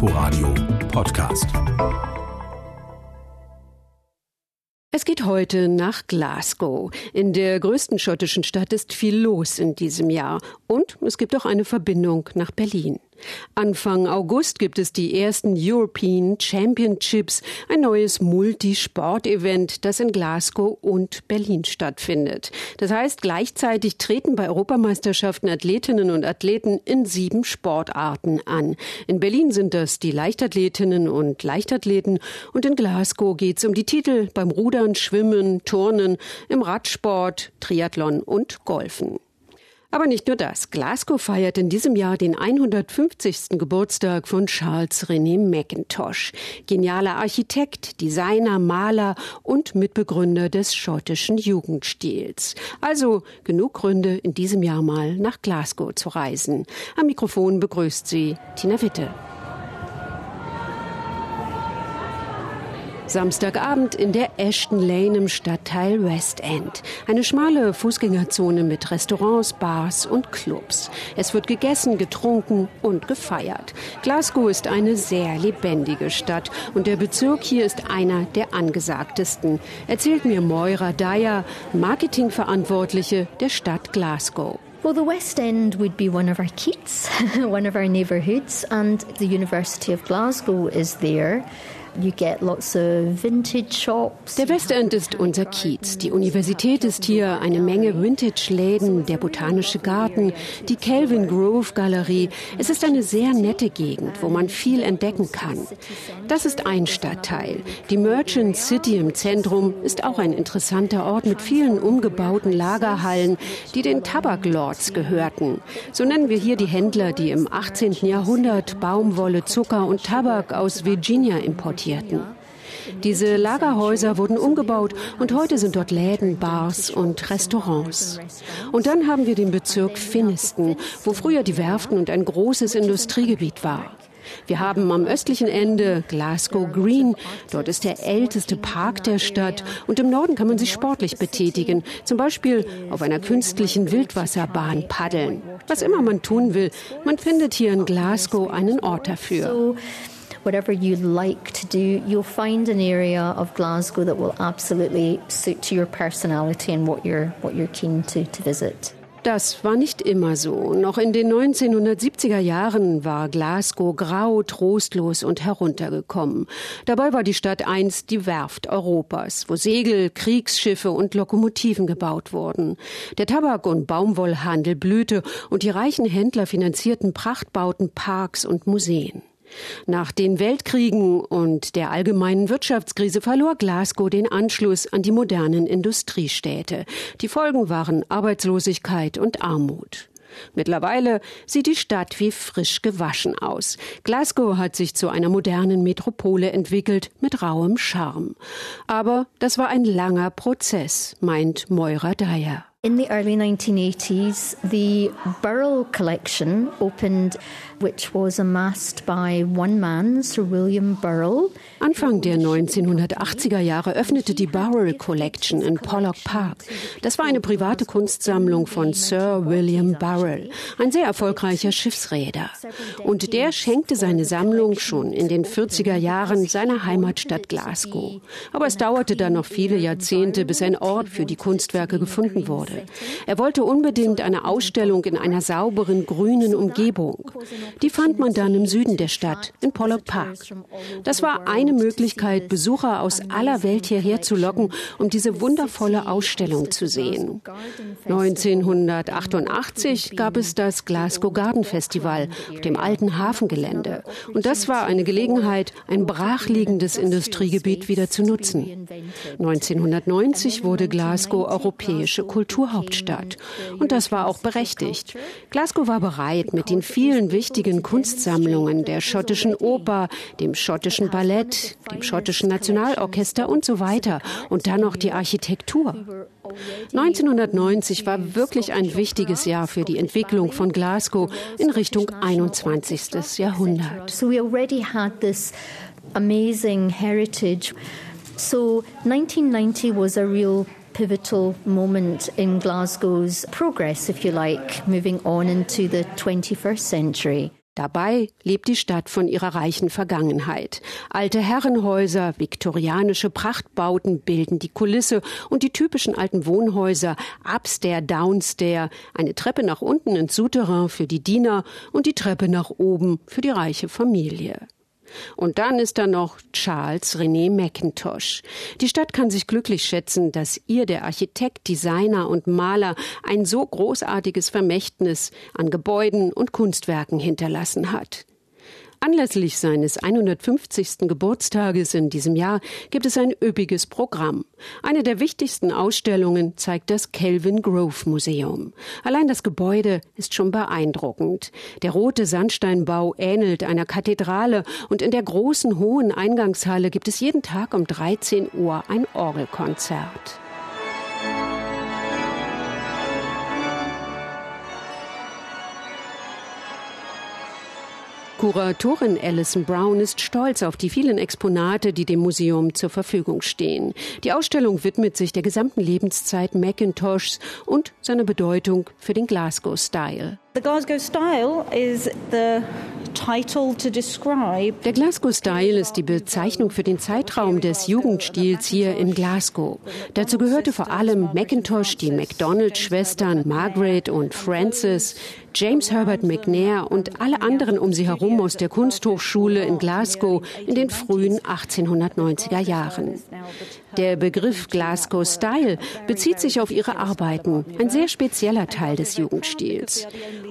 Inforadio Podcast. Es geht heute nach Glasgow. In der größten schottischen Stadt ist viel los in diesem Jahr. Und es gibt auch eine Verbindung nach Berlin. Anfang August gibt es die ersten European Championships, ein neues Multisport-Event, das in Glasgow und Berlin stattfindet. Das heißt, gleichzeitig treten bei Europameisterschaften Athletinnen und Athleten in sieben Sportarten an. In Berlin sind das die Leichtathletinnen und Leichtathleten und in Glasgow geht es um die Titel beim Rudern, Schwimmen, Turnen, im Radsport, Triathlon und Golfen. Aber nicht nur das. Glasgow feiert in diesem Jahr den 150. Geburtstag von Charles René Mackintosh. Genialer Architekt, Designer, Maler und Mitbegründer des schottischen Jugendstils. Also genug Gründe, in diesem Jahr mal nach Glasgow zu reisen. Am Mikrofon begrüßt sie Tina Witte. Samstagabend in der Ashton Lane im Stadtteil West End. Eine schmale Fußgängerzone mit Restaurants, Bars und Clubs. Es wird gegessen, getrunken und gefeiert. Glasgow ist eine sehr lebendige Stadt und der Bezirk hier ist einer der angesagtesten, erzählt mir Moira Dyer, Marketingverantwortliche der Stadt Glasgow. Well, the West End would be one of our keats, one of our neighbourhoods, and the University of Glasgow is there. Der Westend ist unser Kiez. Die Universität ist hier, eine Menge Vintage-Läden, der Botanische Garten, die Kelvin Grove Galerie. Es ist eine sehr nette Gegend, wo man viel entdecken kann. Das ist ein Stadtteil. Die Merchant City im Zentrum ist auch ein interessanter Ort mit vielen umgebauten Lagerhallen, die den Tabaklords gehörten. So nennen wir hier die Händler, die im 18. Jahrhundert Baumwolle, Zucker und Tabak aus Virginia importierten importierten. Diese Lagerhäuser wurden umgebaut und heute sind dort Läden, Bars und Restaurants. Und dann haben wir den Bezirk Finiston, wo früher die Werften und ein großes Industriegebiet war. Wir haben am östlichen Ende Glasgow Green. Dort ist der älteste Park der Stadt. Und im Norden kann man sich sportlich betätigen. Zum Beispiel auf einer künstlichen Wildwasserbahn paddeln. Was immer man tun will, man findet hier in Glasgow einen Ort dafür whatever you like to do, you'll find an area of Glasgow that will absolutely suit your personality and what you're, what you're keen to, to visit. Das war nicht immer so. Noch in den 1970er Jahren war Glasgow grau, trostlos und heruntergekommen. Dabei war die Stadt einst die Werft Europas, wo Segel, Kriegsschiffe und Lokomotiven gebaut wurden. Der Tabak- und Baumwollhandel blühte und die reichen Händler finanzierten Prachtbauten, Parks und Museen. Nach den Weltkriegen und der allgemeinen Wirtschaftskrise verlor Glasgow den Anschluss an die modernen Industriestädte. Die Folgen waren Arbeitslosigkeit und Armut. Mittlerweile sieht die Stadt wie frisch gewaschen aus. Glasgow hat sich zu einer modernen Metropole entwickelt mit rauem Charme. Aber das war ein langer Prozess, meint Moira Dyer. In the early 1980s, the Burrell collection opened, which was amassed by one man, Sir William Burrell. Anfang der 1980er Jahre öffnete die Burrell Collection in Pollock Park. Das war eine private Kunstsammlung von Sir William Burrell, ein sehr erfolgreicher Schiffsräder. Und der schenkte seine Sammlung schon in den 40er Jahren seiner Heimatstadt Glasgow. Aber es dauerte dann noch viele Jahrzehnte, bis ein Ort für die Kunstwerke gefunden wurde. Er wollte unbedingt eine Ausstellung in einer sauberen grünen Umgebung. Die fand man dann im Süden der Stadt, in Pollock Park. Das war eine Möglichkeit, Besucher aus aller Welt hierher zu locken, um diese wundervolle Ausstellung zu sehen. 1988 gab es das Glasgow Garden Festival auf dem alten Hafengelände. Und das war eine Gelegenheit, ein brachliegendes Industriegebiet wieder zu nutzen. 1990 wurde Glasgow europäische Kultur Kulturhauptstadt. Und das war auch berechtigt. Glasgow war bereit, mit den vielen wichtigen Kunstsammlungen der schottischen Oper, dem schottischen Ballett, dem schottischen Nationalorchester und so weiter und dann noch die Architektur. 1990 war wirklich ein wichtiges Jahr für die Entwicklung von Glasgow in Richtung 21. Jahrhundert. So we already had this amazing heritage. So 1990 was a real pivotal moment in Glasgow's progress, if you like, moving on into the 21st century. Dabei lebt die Stadt von ihrer reichen Vergangenheit. Alte Herrenhäuser, viktorianische Prachtbauten bilden die Kulisse und die typischen alten Wohnhäuser, Upstair, Downstair, eine Treppe nach unten ins Souterrain für die Diener und die Treppe nach oben für die reiche Familie. Und dann ist da noch Charles René McIntosh. Die Stadt kann sich glücklich schätzen, dass ihr der Architekt, Designer und Maler ein so großartiges Vermächtnis an Gebäuden und Kunstwerken hinterlassen hat. Anlässlich seines 150. Geburtstages in diesem Jahr gibt es ein üppiges Programm. Eine der wichtigsten Ausstellungen zeigt das Kelvin Grove Museum. Allein das Gebäude ist schon beeindruckend. Der rote Sandsteinbau ähnelt einer Kathedrale und in der großen hohen Eingangshalle gibt es jeden Tag um 13 Uhr ein Orgelkonzert. Kuratorin Alison Brown ist stolz auf die vielen Exponate, die dem Museum zur Verfügung stehen. Die Ausstellung widmet sich der gesamten Lebenszeit Macintoshs und seiner Bedeutung für den Glasgow Style. The Glasgow Style is the der Glasgow Style ist die Bezeichnung für den Zeitraum des Jugendstils hier in Glasgow. Dazu gehörte vor allem Macintosh, die MacDonald-Schwestern Margaret und Frances, James Herbert McNair und alle anderen um sie herum aus der Kunsthochschule in Glasgow in den frühen 1890er Jahren. Der Begriff Glasgow Style bezieht sich auf ihre Arbeiten, ein sehr spezieller Teil des Jugendstils.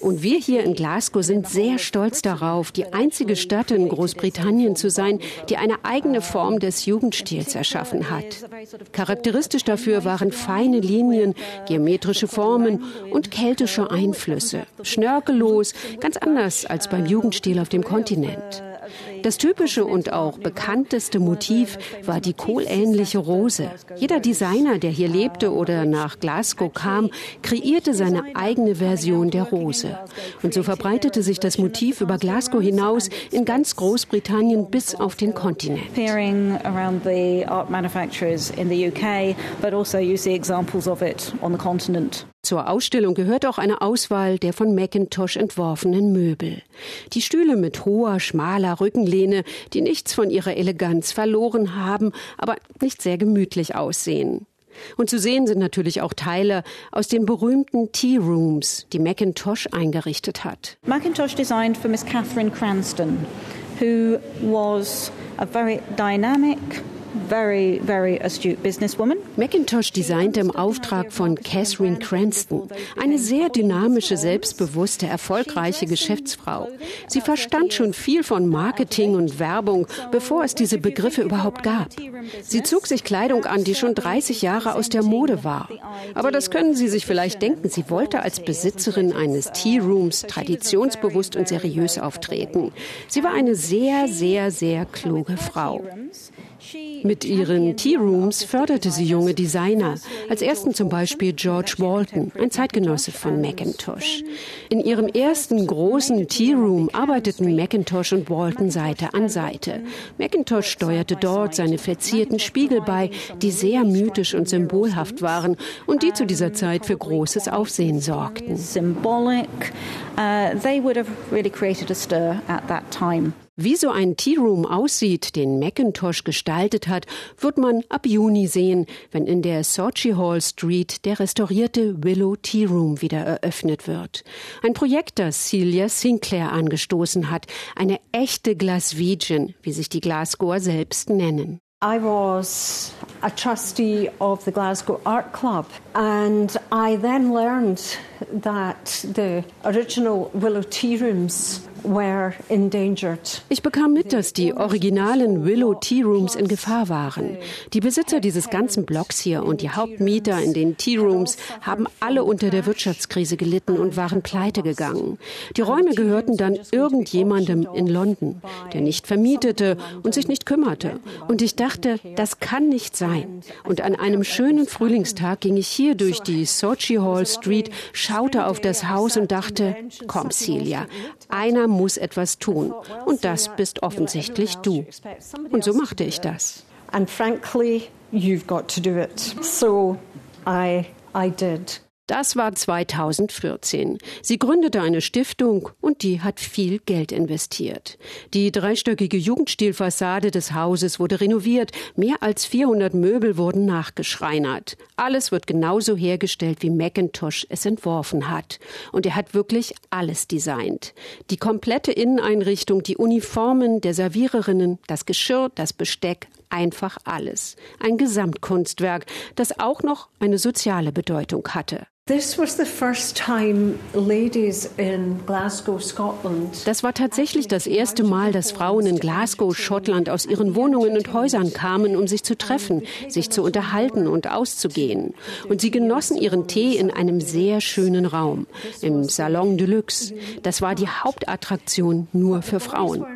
Und wir hier in Glasgow sind sehr stolz darauf, die einzige Stadt in Großbritannien zu sein, die eine eigene Form des Jugendstils erschaffen hat. Charakteristisch dafür waren feine Linien, geometrische Formen und keltische Einflüsse. Schnörkellos, ganz anders als beim Jugendstil auf dem Kontinent. Das typische und auch bekannteste Motiv war die kohlähnliche Rose. Jeder Designer, der hier lebte oder nach Glasgow kam, kreierte seine eigene Version der Rose. Und so verbreitete sich das Motiv über Glasgow hinaus in ganz Großbritannien bis auf den Kontinent. Zur Ausstellung gehört auch eine Auswahl der von Macintosh entworfenen Möbel. Die Stühle mit hoher, schmaler Rückenlehne, die nichts von ihrer Eleganz verloren haben, aber nicht sehr gemütlich aussehen. Und zu sehen sind natürlich auch Teile aus den berühmten Tea Rooms, die Macintosh eingerichtet hat. Macintosh designed for Miss Catherine Cranston, who was a very dynamic very, very astute businesswoman. Macintosh designte im Auftrag von Catherine Cranston, eine sehr dynamische, selbstbewusste, erfolgreiche Geschäftsfrau. Sie verstand schon viel von Marketing und Werbung, bevor es diese Begriffe überhaupt gab. Sie zog sich Kleidung an, die schon 30 Jahre aus der Mode war. Aber das können Sie sich vielleicht denken. Sie wollte als Besitzerin eines Tea Rooms traditionsbewusst und seriös auftreten. Sie war eine sehr, sehr, sehr kluge Frau. Mit ihren Tea Rooms förderte sie junge Designer, als ersten zum Beispiel George Walton, ein Zeitgenosse von Macintosh. In ihrem ersten großen Tea Room arbeiteten Macintosh und Walton Seite an Seite. Macintosh steuerte dort seine verzierten Spiegel bei, die sehr mythisch und symbolhaft waren und die zu dieser Zeit für großes Aufsehen sorgten. Symbolic. Uh, they would have really created a stir at that time. Wie so ein Tea Room aussieht, den Macintosh gestaltet hat, wird man ab Juni sehen, wenn in der Sochi Hall Street der restaurierte Willow Tea Room wieder eröffnet wird. Ein Projekt, das Celia Sinclair angestoßen hat, eine echte Glaswegian, wie sich die Glasgower selbst nennen. I was a trustee of the Glasgow Art Club, and I then learned that the original Willow Tea Rooms ich bekam mit, dass die originalen Willow Tea Rooms in Gefahr waren. Die Besitzer dieses ganzen Blocks hier und die Hauptmieter in den Tea Rooms haben alle unter der Wirtschaftskrise gelitten und waren pleite gegangen. Die Räume gehörten dann irgendjemandem in London, der nicht vermietete und sich nicht kümmerte. Und ich dachte, das kann nicht sein. Und an einem schönen Frühlingstag ging ich hier durch die Sochi Hall Street, schaute auf das Haus und dachte, komm Celia, einer muss etwas tun. Und das bist offensichtlich du. Und so machte ich das. And frankly, you've got to do it. So I, I did. Das war 2014. Sie gründete eine Stiftung und die hat viel Geld investiert. Die dreistöckige Jugendstilfassade des Hauses wurde renoviert. Mehr als 400 Möbel wurden nachgeschreinert. Alles wird genauso hergestellt, wie Macintosh es entworfen hat. Und er hat wirklich alles designt. Die komplette Inneneinrichtung, die Uniformen der Serviererinnen, das Geschirr, das Besteck, einfach alles. Ein Gesamtkunstwerk, das auch noch eine soziale Bedeutung hatte. Das war tatsächlich das erste Mal, dass Frauen in Glasgow, Schottland aus ihren Wohnungen und Häusern kamen, um sich zu treffen, sich zu unterhalten und auszugehen. Und sie genossen ihren Tee in einem sehr schönen Raum, im Salon de Luxe. Das war die Hauptattraktion nur für Frauen.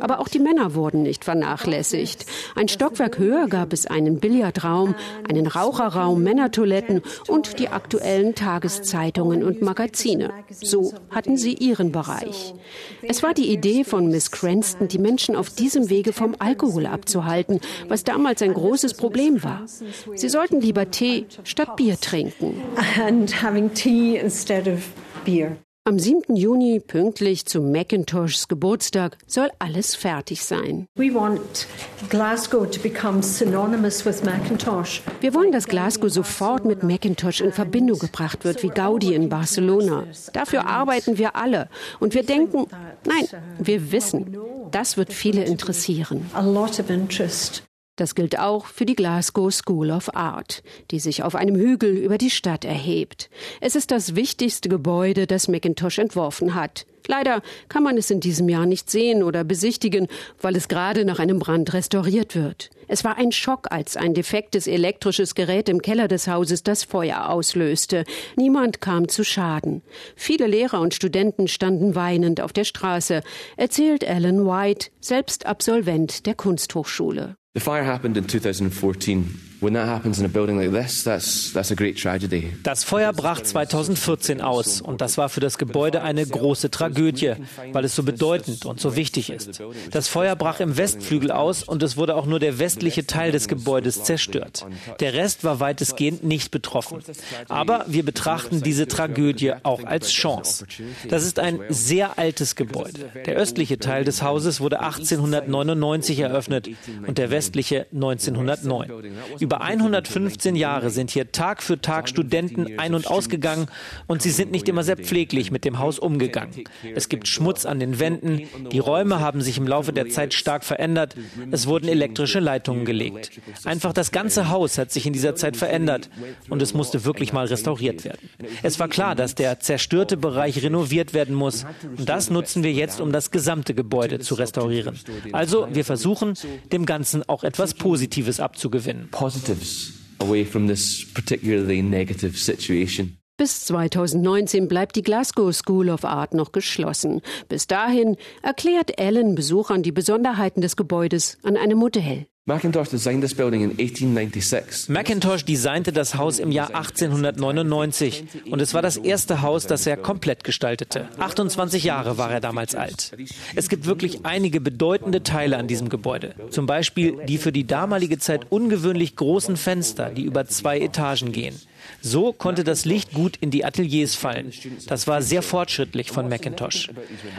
Aber auch die Männer wurden nicht vernachlässigt. Ein Stockwerk höher gab es einen Billardraum, einen Raucherraum, Männertoiletten und die aktuellen Tageszeitungen und Magazine. So hatten sie ihren Bereich. Es war die Idee von Miss Cranston, die Menschen auf diesem Wege vom Alkohol abzuhalten, was damals ein großes Problem war. Sie sollten lieber Tee statt Bier trinken. And having tea instead of beer. Am 7. Juni, pünktlich zu Macintoshs Geburtstag, soll alles fertig sein. Wir wollen, dass Glasgow sofort mit Macintosh in Verbindung gebracht wird, wie Gaudi in Barcelona. Dafür arbeiten wir alle. Und wir denken, nein, wir wissen, das wird viele interessieren. Das gilt auch für die Glasgow School of Art, die sich auf einem Hügel über die Stadt erhebt. Es ist das wichtigste Gebäude, das Macintosh entworfen hat. Leider kann man es in diesem Jahr nicht sehen oder besichtigen, weil es gerade nach einem Brand restauriert wird. Es war ein Schock, als ein defektes elektrisches Gerät im Keller des Hauses das Feuer auslöste. Niemand kam zu Schaden. Viele Lehrer und Studenten standen weinend auf der Straße, erzählt Alan White, selbst Absolvent der Kunsthochschule. The fire happened in 2014. Das Feuer brach 2014 aus und das war für das Gebäude eine große Tragödie, weil es so bedeutend und so wichtig ist. Das Feuer brach im Westflügel aus und es wurde auch nur der westliche Teil des Gebäudes zerstört. Der Rest war weitestgehend nicht betroffen. Aber wir betrachten diese Tragödie auch als Chance. Das ist ein sehr altes Gebäude. Der östliche Teil des Hauses wurde 1899 eröffnet und der westliche 1909. Über 115 Jahre sind hier Tag für Tag Studenten ein- und ausgegangen und sie sind nicht immer sehr pfleglich mit dem Haus umgegangen. Es gibt Schmutz an den Wänden, die Räume haben sich im Laufe der Zeit stark verändert, es wurden elektrische Leitungen gelegt. Einfach das ganze Haus hat sich in dieser Zeit verändert und es musste wirklich mal restauriert werden. Es war klar, dass der zerstörte Bereich renoviert werden muss und das nutzen wir jetzt, um das gesamte Gebäude zu restaurieren. Also wir versuchen, dem Ganzen auch etwas Positives abzugewinnen positives away from this particularly negative situation. Bis 2019 bleibt die Glasgow School of Art noch geschlossen. Bis dahin erklärt Ellen Besuchern die Besonderheiten des Gebäudes an einem Modell. Macintosh designed this building in 1896. Macintosh designte das Haus im Jahr 1899 und es war das erste Haus, das er komplett gestaltete. 28 Jahre war er damals alt. Es gibt wirklich einige bedeutende Teile an diesem Gebäude. Zum Beispiel die für die damalige Zeit ungewöhnlich großen Fenster, die über zwei Etagen gehen. So konnte das Licht gut in die Ateliers fallen. Das war sehr fortschrittlich von Macintosh.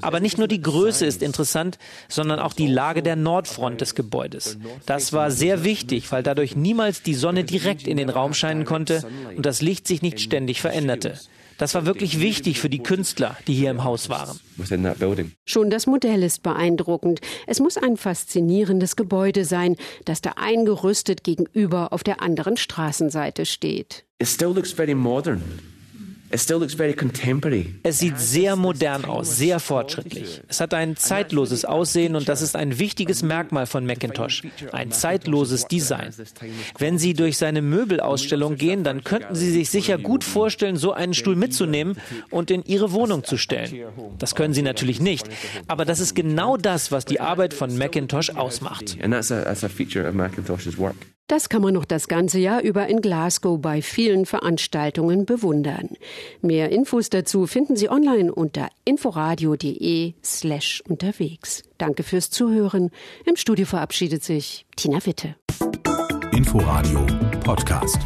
Aber nicht nur die Größe ist interessant, sondern auch die Lage der Nordfront des Gebäudes. Das war sehr wichtig, weil dadurch niemals die Sonne direkt in den Raum scheinen konnte und das Licht sich nicht ständig veränderte. Das war wirklich wichtig für die Künstler, die hier im Haus waren. Schon das Modell ist beeindruckend. Es muss ein faszinierendes Gebäude sein, das da eingerüstet gegenüber auf der anderen Straßenseite steht. It still looks very modern. Es sieht sehr modern aus, sehr fortschrittlich. Es hat ein zeitloses Aussehen und das ist ein wichtiges Merkmal von Macintosh. Ein zeitloses Design. Wenn Sie durch seine Möbelausstellung gehen, dann könnten Sie sich sicher gut vorstellen, so einen Stuhl mitzunehmen und in Ihre Wohnung zu stellen. Das können Sie natürlich nicht, aber das ist genau das, was die Arbeit von Macintosh ausmacht. Das kann man noch das ganze Jahr über in Glasgow bei vielen Veranstaltungen bewundern. Mehr Infos dazu finden Sie online unter inforadio.de slash unterwegs. Danke fürs Zuhören. Im Studio verabschiedet sich Tina Witte. Inforadio Podcast.